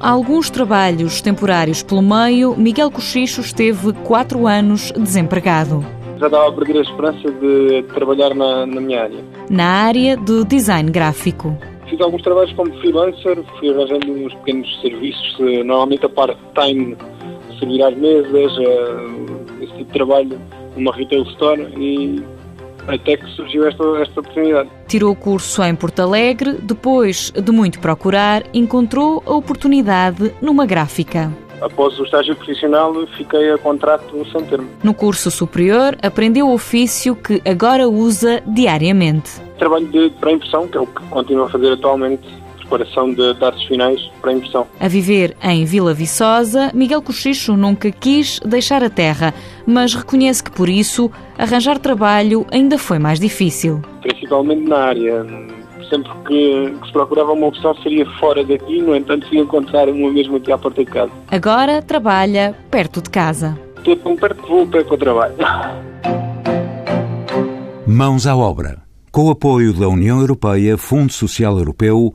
alguns trabalhos temporários pelo meio, Miguel Cochicho esteve quatro anos desempregado. Já estava a perder a esperança de trabalhar na, na minha área. Na área do design gráfico. Fiz alguns trabalhos como freelancer, fui arranjando uns pequenos serviços, eh, normalmente a part-time, servir às mesas, eh, esse tipo de trabalho numa retail store e até que surgiu esta, esta oportunidade. Tirou o curso em Porto Alegre, depois de muito procurar, encontrou a oportunidade numa gráfica. Após o estágio profissional, fiquei a contrato sem termo. No curso superior, aprendeu o ofício que agora usa diariamente. Trabalho de pré-impressão, que é o que continuo a fazer atualmente, preparação de dados finais para impressão. A viver em Vila Viçosa, Miguel Cochicho nunca quis deixar a terra, mas reconhece que por isso arranjar trabalho ainda foi mais difícil. Principalmente na área. Sempre que, que se procurava uma opção seria fora daqui, no entanto fui encontrar uma mesmo aqui à porta de casa. Agora trabalha perto de casa. Estou tão perto que vou para o trabalho. Mãos à obra. Com o apoio da União Europeia, Fundo Social Europeu,